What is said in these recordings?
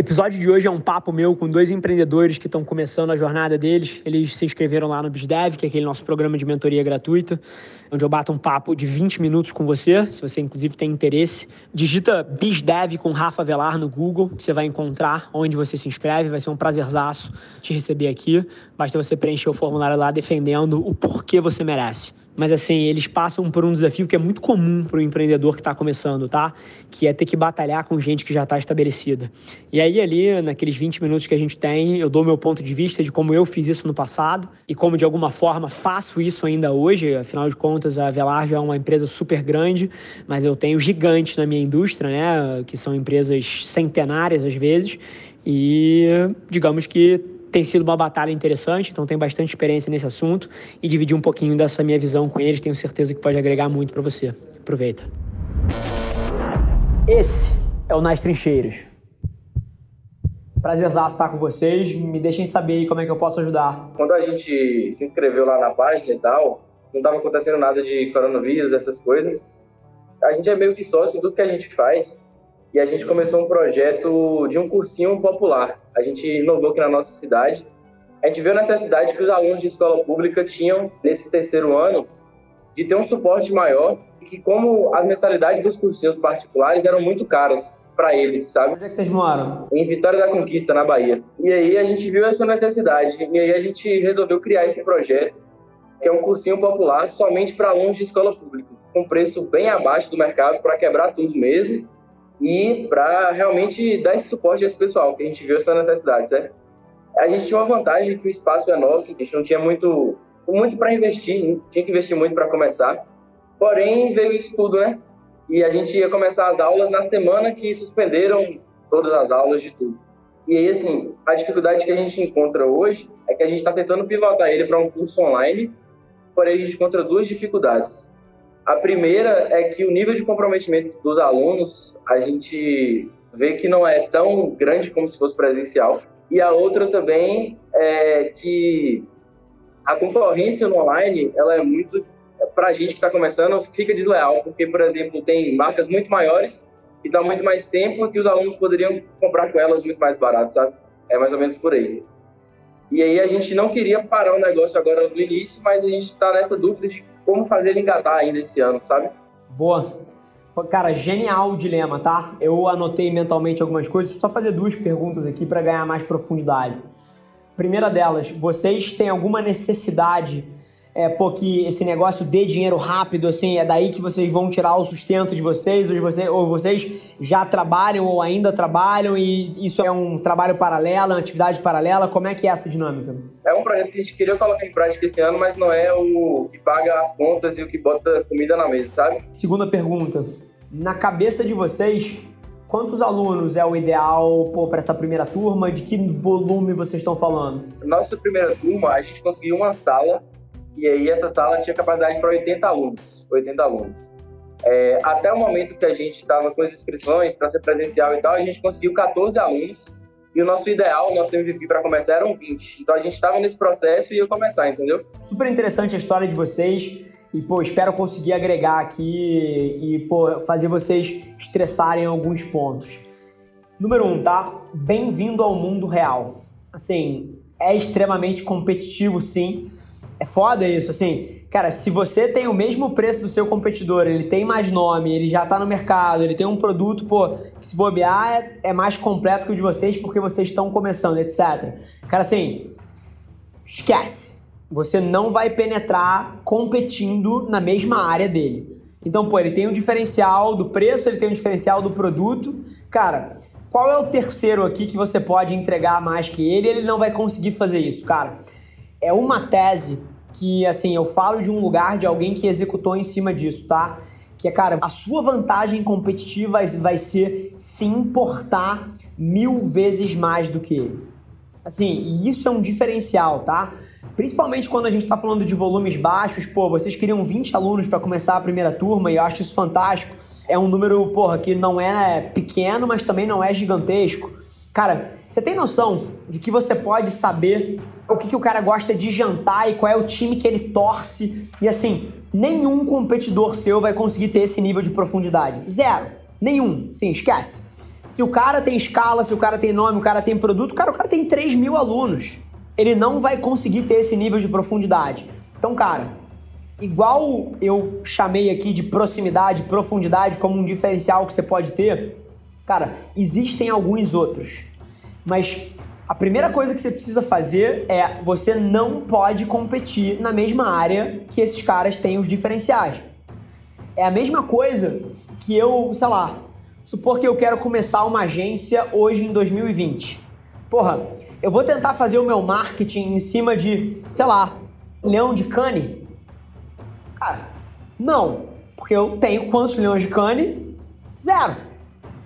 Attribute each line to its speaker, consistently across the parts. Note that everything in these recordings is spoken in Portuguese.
Speaker 1: episódio de hoje é um papo meu com dois empreendedores que estão começando a jornada deles. Eles se inscreveram lá no BizDev, que é aquele nosso programa de mentoria gratuita, onde eu bato um papo de 20 minutos com você, se você inclusive tem interesse. Digita BizDev com Rafa Velar no Google, você vai encontrar onde você se inscreve. Vai ser um prazerzaço te receber aqui. Basta você preencher o formulário lá defendendo o porquê você merece. Mas assim, eles passam por um desafio que é muito comum para o empreendedor que está começando, tá? Que é ter que batalhar com gente que já está estabelecida. E aí, ali, naqueles 20 minutos que a gente tem, eu dou meu ponto de vista de como eu fiz isso no passado e como, de alguma forma, faço isso ainda hoje. Afinal de contas, a Velar já é uma empresa super grande, mas eu tenho gigantes na minha indústria, né? Que são empresas centenárias às vezes. E digamos que tem sido uma batalha interessante, então tenho bastante experiência nesse assunto e dividir um pouquinho dessa minha visão com eles, tenho certeza que pode agregar muito para você. Aproveita. Esse é o Nas Trincheiras. Prazerzaço estar com vocês. Me deixem saber aí como é que eu posso ajudar.
Speaker 2: Quando a gente se inscreveu lá na página e tal, não estava acontecendo nada de coronavírus, essas coisas. A gente é meio que sócio em tudo que a gente faz e a gente começou um projeto de um cursinho popular. A gente inovou aqui na nossa cidade. A gente viu a necessidade que os alunos de escola pública tinham nesse terceiro ano de ter um suporte maior e que como as mensalidades dos cursinhos particulares eram muito caras para eles, sabe?
Speaker 1: Onde é que vocês moram?
Speaker 2: Em Vitória da Conquista, na Bahia. E aí a gente viu essa necessidade e aí a gente resolveu criar esse projeto, que é um cursinho popular somente para alunos de escola pública, com preço bem abaixo do mercado para quebrar tudo mesmo e para realmente dar esse suporte a esse pessoal, que a gente viu essa necessidade, certo? A gente tinha uma vantagem que o espaço é nosso, a gente não tinha muito, muito para investir, tinha que investir muito para começar. Porém, veio isso tudo, né? E a gente ia começar as aulas na semana que suspenderam todas as aulas de tudo. E aí, assim, a dificuldade que a gente encontra hoje é que a gente está tentando pivotar ele para um curso online, porém a gente encontra duas dificuldades. A primeira é que o nível de comprometimento dos alunos, a gente vê que não é tão grande como se fosse presencial. E a outra também é que a concorrência no online, ela é muito para a gente que está começando, fica desleal, porque, por exemplo, tem marcas muito maiores que dão muito mais tempo que os alunos poderiam comprar com elas muito mais barato, sabe? É mais ou menos por aí. E aí a gente não queria parar o negócio agora no início, mas a gente está nessa dúvida de como fazer ele engatar ainda esse ano, sabe?
Speaker 1: Boa. Cara, genial o dilema, tá? Eu anotei mentalmente algumas coisas, só fazer duas perguntas aqui para ganhar mais profundidade. Primeira delas, vocês têm alguma necessidade é, pô, que esse negócio dê dinheiro rápido, assim, é daí que vocês vão tirar o sustento de vocês, ou, de vocês, ou vocês já trabalham ou ainda trabalham e isso é um trabalho paralelo, uma atividade paralela, como é que é essa dinâmica?
Speaker 2: É um projeto que a gente queria colocar em prática esse ano, mas não é o que paga as contas e o que bota comida na mesa, sabe?
Speaker 1: Segunda pergunta, na cabeça de vocês, Quantos alunos é o ideal para essa primeira turma? De que volume vocês estão falando?
Speaker 2: Nossa primeira turma, a gente conseguiu uma sala e aí essa sala tinha capacidade para 80 alunos, 80 alunos. É, até o momento que a gente estava com as inscrições para ser presencial e tal, a gente conseguiu 14 alunos e o nosso ideal, o nosso MVP para começar eram 20. Então a gente estava nesse processo e ia começar, entendeu?
Speaker 1: Super interessante a história de vocês e, pô, espero conseguir agregar aqui e, pô, fazer vocês estressarem alguns pontos. Número um, tá? Bem-vindo ao mundo real. Assim, é extremamente competitivo, sim é foda isso, assim. Cara, se você tem o mesmo preço do seu competidor, ele tem mais nome, ele já tá no mercado, ele tem um produto, pô, que se bobear é, é mais completo que o de vocês porque vocês estão começando, etc. Cara, assim, esquece. Você não vai penetrar competindo na mesma área dele. Então, pô, ele tem um diferencial do preço, ele tem um diferencial do produto. Cara, qual é o terceiro aqui que você pode entregar mais que ele? Ele não vai conseguir fazer isso, cara. É uma tese que, assim, eu falo de um lugar de alguém que executou em cima disso, tá? Que é, cara, a sua vantagem competitiva vai ser se importar mil vezes mais do que ele. Assim, isso é um diferencial, tá? Principalmente quando a gente está falando de volumes baixos, pô, vocês queriam 20 alunos para começar a primeira turma e eu acho isso fantástico. É um número, porra, que não é pequeno, mas também não é gigantesco. Cara, você tem noção de que você pode saber o que, que o cara gosta de jantar e qual é o time que ele torce? E assim, nenhum competidor seu vai conseguir ter esse nível de profundidade. Zero. Nenhum. Sim, esquece. Se o cara tem escala, se o cara tem nome, o cara tem produto, cara, o cara tem 3 mil alunos. Ele não vai conseguir ter esse nível de profundidade. Então, cara, igual eu chamei aqui de proximidade, profundidade como um diferencial que você pode ter, cara, existem alguns outros. Mas a primeira coisa que você precisa fazer é você não pode competir na mesma área que esses caras têm os diferenciais. É a mesma coisa que eu, sei lá, supor que eu quero começar uma agência hoje em 2020. Porra, eu vou tentar fazer o meu marketing em cima de, sei lá, leão de cane? Cara, não, porque eu tenho quantos leões de cane? Zero.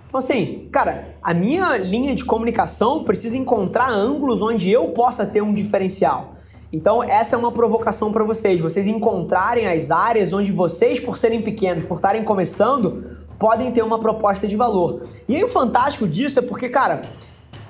Speaker 1: Então, assim, cara, a minha linha de comunicação precisa encontrar ângulos onde eu possa ter um diferencial. Então, essa é uma provocação para vocês, vocês encontrarem as áreas onde vocês, por serem pequenos, por estarem começando, podem ter uma proposta de valor. E aí, o fantástico disso é porque, cara,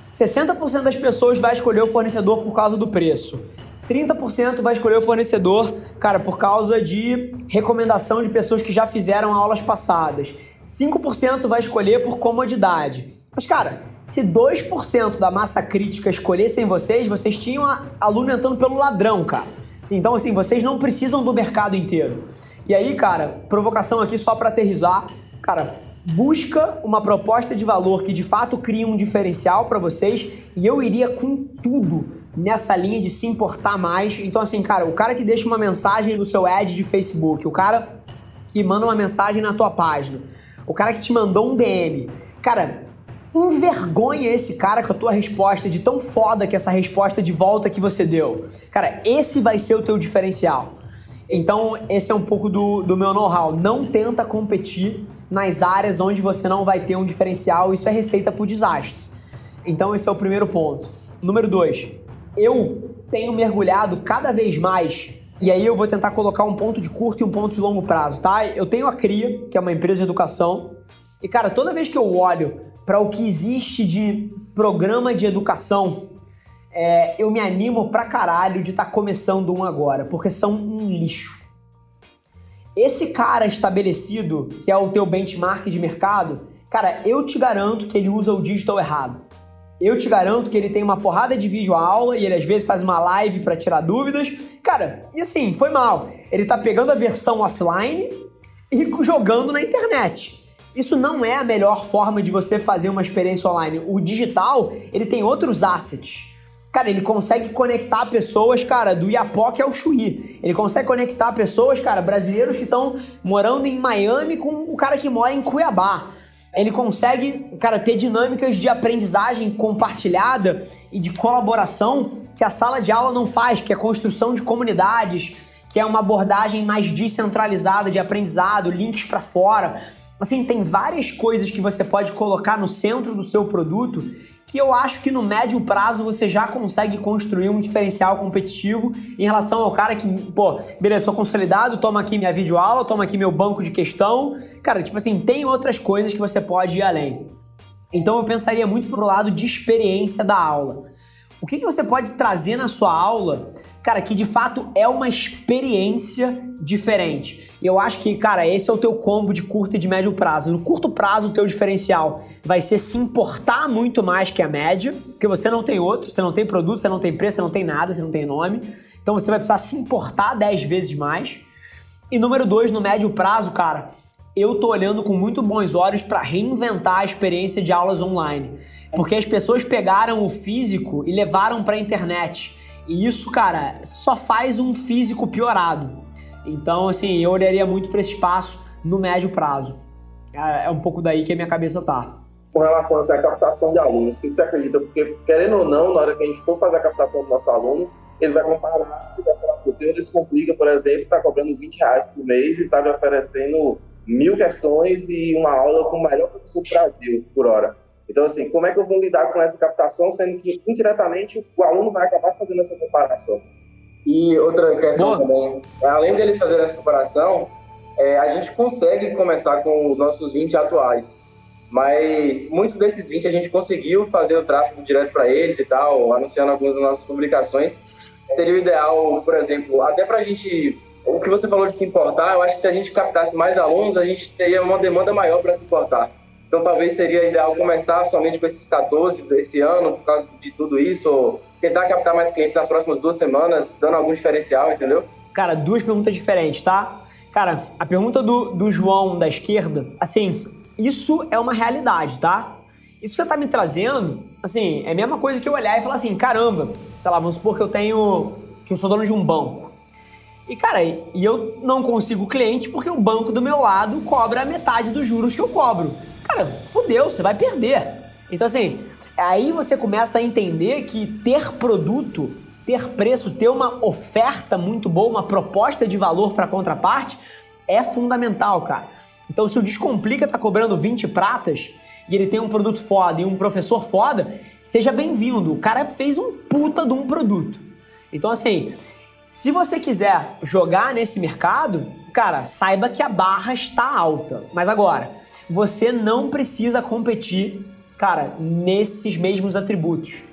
Speaker 1: 60% das pessoas vai escolher o fornecedor por causa do preço. 30% vai escolher o fornecedor, cara, por causa de recomendação de pessoas que já fizeram aulas passadas. 5% vai escolher por comodidade. Mas, cara, se 2% da massa crítica escolhessem vocês, vocês tinham aluno entrando pelo ladrão, cara. Então, assim, vocês não precisam do mercado inteiro. E aí, cara, provocação aqui só para aterrizar. Cara, busca uma proposta de valor que de fato cria um diferencial para vocês e eu iria com tudo nessa linha de se importar mais. Então, assim, cara, o cara que deixa uma mensagem no seu ad de Facebook, o cara que manda uma mensagem na tua página, o cara que te mandou um DM, cara, envergonha esse cara com a tua resposta de tão foda que essa resposta de volta que você deu. Cara, esse vai ser o teu diferencial. Então, esse é um pouco do, do meu know-how. Não tenta competir nas áreas onde você não vai ter um diferencial. Isso é receita para o desastre. Então, esse é o primeiro ponto. Número dois, eu tenho mergulhado cada vez mais e aí eu vou tentar colocar um ponto de curto e um ponto de longo prazo, tá? Eu tenho a CRIA, que é uma empresa de educação, e cara, toda vez que eu olho para o que existe de programa de educação, é, eu me animo pra caralho de estar tá começando um agora, porque são um lixo. Esse cara estabelecido, que é o teu benchmark de mercado, cara, eu te garanto que ele usa o digital errado. Eu te garanto que ele tem uma porrada de vídeo aula e ele às vezes faz uma live para tirar dúvidas. Cara, e assim, foi mal. Ele tá pegando a versão offline e jogando na internet. Isso não é a melhor forma de você fazer uma experiência online. O digital, ele tem outros assets. Cara, ele consegue conectar pessoas, cara, do Iapoque ao Chuí. Ele consegue conectar pessoas, cara, brasileiros que estão morando em Miami com o cara que mora em Cuiabá ele consegue, cara, ter dinâmicas de aprendizagem compartilhada e de colaboração que a sala de aula não faz, que é construção de comunidades, que é uma abordagem mais descentralizada de aprendizado, links para fora. Assim, tem várias coisas que você pode colocar no centro do seu produto que eu acho que no médio prazo você já consegue construir um diferencial competitivo em relação ao cara que, pô, beleza, sou consolidado, toma aqui minha videoaula, toma aqui meu banco de questão. Cara, tipo assim, tem outras coisas que você pode ir além. Então eu pensaria muito pro lado de experiência da aula. O que, que você pode trazer na sua aula cara, que de fato é uma experiência diferente. E eu acho que, cara, esse é o teu combo de curto e de médio prazo. No curto prazo, o teu diferencial vai ser se importar muito mais que a média, porque você não tem outro, você não tem produto, você não tem preço, você não tem nada, você não tem nome. Então você vai precisar se importar 10 vezes mais. E número dois, no médio prazo, cara, eu tô olhando com muito bons olhos para reinventar a experiência de aulas online, porque as pessoas pegaram o físico e levaram para a internet. E isso, cara, só faz um físico piorado. Então, assim, eu olharia muito para esse espaço no médio prazo. É, é um pouco daí que a minha cabeça tá.
Speaker 2: Com relação a essa captação de alunos, o que você acredita? Porque, querendo ou não, na hora que a gente for fazer a captação do nosso aluno, ele vai comparar, vai falar, o Descomplica, por exemplo, está cobrando 20 reais por mês e está me oferecendo mil questões e uma aula com o melhor professor do Brasil por hora. Então, assim, como é que eu vou lidar com essa captação, sendo que indiretamente o aluno vai acabar fazendo essa comparação? E outra questão também, além deles fazerem essa comparação, é, a gente consegue começar com os nossos 20 atuais. Mas muitos desses 20 a gente conseguiu fazer o tráfego direto para eles e tal, anunciando algumas das nossas publicações. Seria o ideal, por exemplo, até para a gente. O que você falou de se importar, eu acho que se a gente captasse mais alunos, a gente teria uma demanda maior para se importar. Então talvez seria ideal começar somente com esses 14 desse ano, por causa de tudo isso, ou tentar captar mais clientes nas próximas duas semanas, dando algum diferencial, entendeu?
Speaker 1: Cara, duas perguntas diferentes, tá? Cara, a pergunta do, do João da esquerda, assim, isso é uma realidade, tá? Isso que você tá me trazendo, assim, é a mesma coisa que eu olhar e falar assim, caramba, sei lá, vamos supor que eu tenho, que eu sou dono de um banco. E, cara, e eu não consigo cliente porque o banco do meu lado cobra a metade dos juros que eu cobro. Cara, fudeu, você vai perder. Então, assim, aí você começa a entender que ter produto, ter preço, ter uma oferta muito boa, uma proposta de valor para a contraparte é fundamental, cara. Então, se o Descomplica tá cobrando 20 pratas, e ele tem um produto foda e um professor foda, seja bem-vindo. O cara fez um puta de um produto. Então, assim, se você quiser jogar nesse mercado, cara, saiba que a barra está alta. Mas agora, você não precisa competir, cara, nesses mesmos atributos.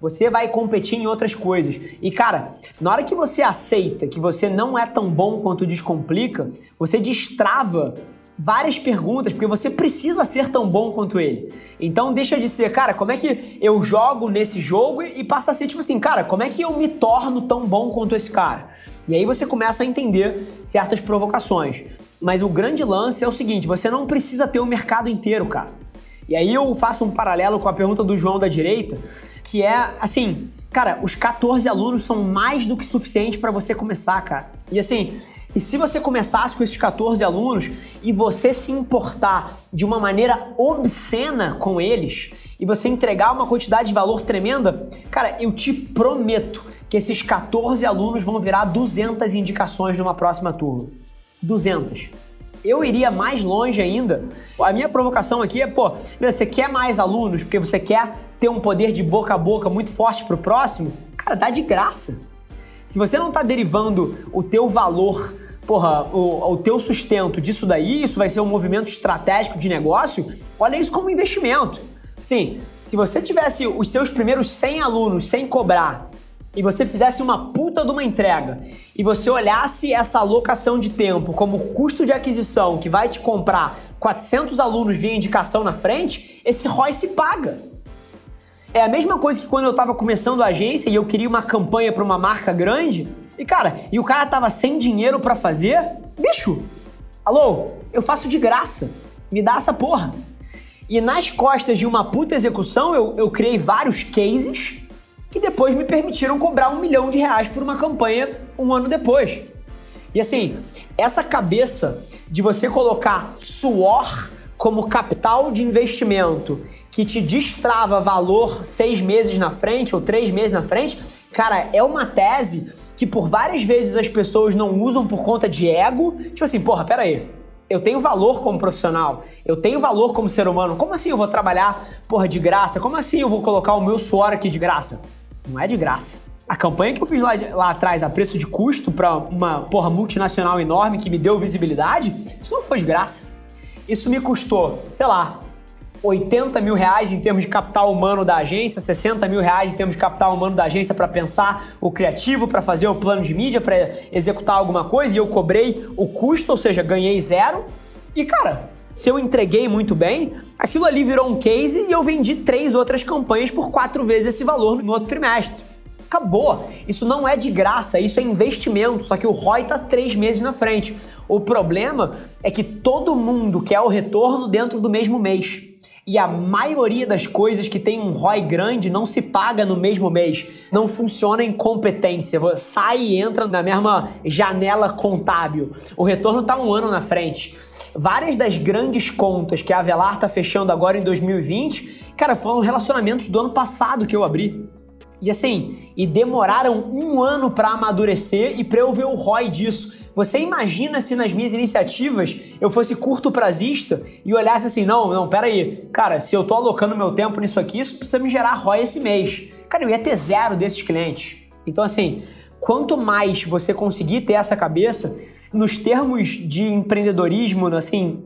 Speaker 1: Você vai competir em outras coisas. E, cara, na hora que você aceita que você não é tão bom quanto Descomplica, você destrava várias perguntas, porque você precisa ser tão bom quanto ele. Então deixa de ser, cara, como é que eu jogo nesse jogo e passa a ser tipo assim, cara, como é que eu me torno tão bom quanto esse cara? E aí você começa a entender certas provocações. Mas o grande lance é o seguinte, você não precisa ter o mercado inteiro, cara. E aí eu faço um paralelo com a pergunta do João da direita, que é assim, cara, os 14 alunos são mais do que suficiente para você começar, cara. E assim, e se você começasse com esses 14 alunos e você se importar de uma maneira obscena com eles e você entregar uma quantidade de valor tremenda, cara, eu te prometo que esses 14 alunos vão virar 200 indicações numa próxima turma. 200 eu iria mais longe ainda. A minha provocação aqui é, pô, você quer mais alunos porque você quer ter um poder de boca a boca muito forte pro próximo? Cara, dá de graça. Se você não está derivando o teu valor porra, o, o teu sustento disso daí, isso vai ser um movimento estratégico de negócio, olha isso como investimento. Sim, se você tivesse os seus primeiros 100 alunos sem cobrar e você fizesse uma puta de uma entrega e você olhasse essa alocação de tempo como custo de aquisição que vai te comprar 400 alunos via indicação na frente, esse ROI se paga. É a mesma coisa que quando eu estava começando a agência e eu queria uma campanha para uma marca grande, e cara, e o cara tava sem dinheiro para fazer? Bicho, alô, eu faço de graça. Me dá essa porra. E nas costas de uma puta execução, eu, eu criei vários cases que depois me permitiram cobrar um milhão de reais por uma campanha um ano depois. E assim, essa cabeça de você colocar suor como capital de investimento que te destrava valor seis meses na frente ou três meses na frente, cara, é uma tese que por várias vezes as pessoas não usam por conta de ego. Tipo assim, porra, pera aí. Eu tenho valor como profissional, eu tenho valor como ser humano. Como assim eu vou trabalhar, porra, de graça? Como assim eu vou colocar o meu suor aqui de graça? Não é de graça. A campanha que eu fiz lá, lá atrás a preço de custo para uma porra multinacional enorme que me deu visibilidade, isso não foi de graça. Isso me custou, sei lá, 80 mil reais em termos de capital humano da agência, 60 mil reais em termos de capital humano da agência para pensar o criativo, para fazer o plano de mídia, para executar alguma coisa e eu cobrei o custo, ou seja, ganhei zero. E cara, se eu entreguei muito bem, aquilo ali virou um case e eu vendi três outras campanhas por quatro vezes esse valor no outro trimestre. Acabou. Isso não é de graça, isso é investimento, só que o ROI está três meses na frente. O problema é que todo mundo quer o retorno dentro do mesmo mês. E a maioria das coisas que tem um ROI grande não se paga no mesmo mês. Não funciona em competência. Sai e entra na mesma janela contábil. O retorno está um ano na frente. Várias das grandes contas que a Avelar está fechando agora em 2020, cara, foram relacionamentos do ano passado que eu abri. E assim, e demoraram um ano para amadurecer e para eu ver o ROI disso. Você imagina se nas minhas iniciativas eu fosse curto prazista e olhasse assim, não, não, pera aí, cara, se eu tô alocando meu tempo nisso aqui, isso precisa me gerar ROI esse mês. Cara, eu ia ter zero desses clientes. Então assim, quanto mais você conseguir ter essa cabeça, nos termos de empreendedorismo, assim,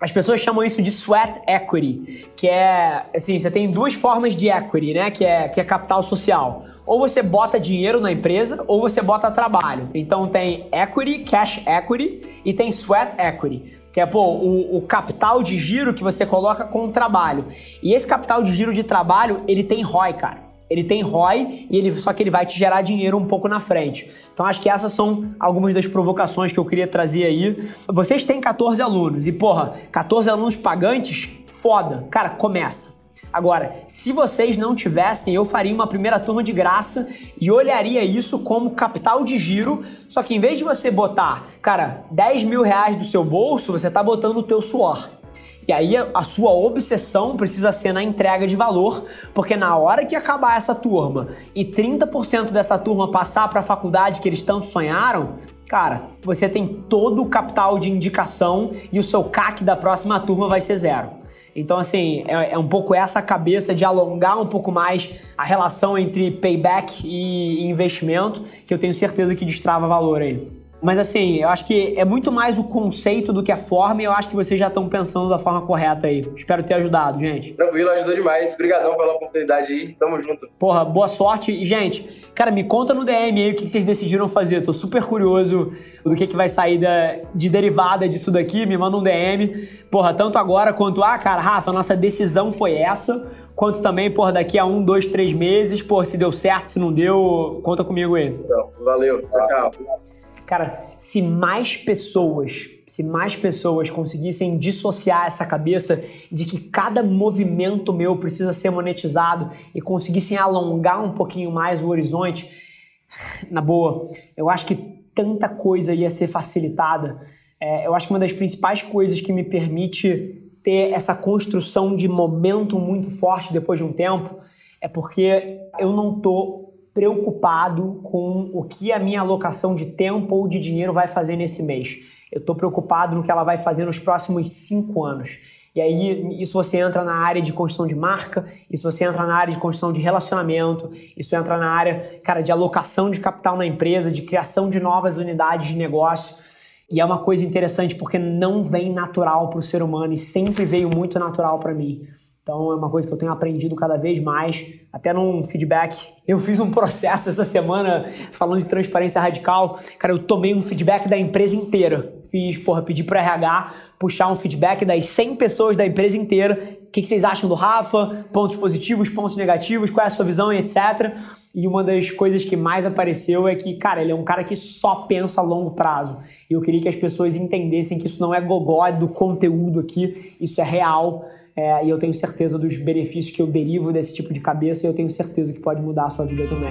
Speaker 1: As pessoas chamam isso de sweat equity, que é assim, você tem duas formas de equity, né? Que é, que é capital social. Ou você bota dinheiro na empresa, ou você bota trabalho. Então tem equity, cash equity e tem sweat equity, que é pô, o, o capital de giro que você coloca com o trabalho. E esse capital de giro de trabalho, ele tem ROI, cara. Ele tem ROI e ele só que ele vai te gerar dinheiro um pouco na frente. Então acho que essas são algumas das provocações que eu queria trazer aí. Vocês têm 14 alunos e porra, 14 alunos pagantes, foda. Cara, começa. Agora, se vocês não tivessem, eu faria uma primeira turma de graça e olharia isso como capital de giro. Só que em vez de você botar, cara, 10 mil reais do seu bolso, você tá botando o teu suor. E aí a sua obsessão precisa ser na entrega de valor, porque na hora que acabar essa turma e 30% dessa turma passar para a faculdade que eles tanto sonharam, cara, você tem todo o capital de indicação e o seu CAC da próxima turma vai ser zero. Então, assim, é, é, um pouco essa cabeça de alongar um pouco mais a relação entre payback e investimento, que eu tenho certeza que destrava valor aí. Mas assim, eu acho que é muito mais o conceito do que a forma e eu acho que vocês já estão pensando da forma correta aí. Espero ter ajudado, gente.
Speaker 2: Tranquilo, ajudou demais. Obrigadão pela oportunidade aí. Tamo junto.
Speaker 1: Porra, boa sorte. E, gente, cara, me conta no DM aí o que vocês decidiram fazer. Tô super curioso do que, que vai sair da, de derivada disso daqui. Me manda um DM. Porra, tanto agora quanto, ah, cara, Rafa, nossa decisão foi essa quanto também, por daqui a um, dois, três meses, por se deu certo, se não deu, conta comigo aí.
Speaker 2: Então, valeu, tchau, tchau.
Speaker 1: Cara, se mais pessoas, se mais pessoas conseguissem dissociar essa cabeça de que cada movimento meu precisa ser monetizado e conseguissem alongar um pouquinho mais o horizonte, na boa, eu acho que tanta coisa ia ser facilitada. É, eu acho que uma das principais coisas que me permite ter essa construção de momento muito forte depois de um tempo é porque eu não tô preocupado com o que a minha alocação de tempo ou de dinheiro vai fazer nesse mês. Eu estou preocupado no que ela vai fazer nos próximos cinco anos. E aí, isso você entra na área de construção de marca, isso você entra na área de construção de relacionamento, isso entra na área, cara, de alocação de capital na empresa, de criação de novas unidades de negócio. E é uma coisa interessante porque não vem natural para o ser humano e sempre veio muito natural para mim. Então é uma coisa que eu tenho aprendido cada vez mais, até num feedback. Eu fiz um processo essa semana falando de transparência radical. Cara, eu tomei um feedback da empresa inteira. Fiz, porra, pedi pro RH puxar um feedback das 100 pessoas da empresa inteira. O que, que vocês acham do Rafa? Pontos positivos, pontos negativos, qual é a sua visão e etc. E uma das coisas que mais apareceu é que, cara, ele é um cara que só pensa a longo prazo. E eu queria que as pessoas entendessem que isso não é gogó do conteúdo aqui, isso é real. É, e eu tenho certeza dos benefícios que eu derivo desse tipo de cabeça e eu tenho certeza que pode mudar a sua vida também.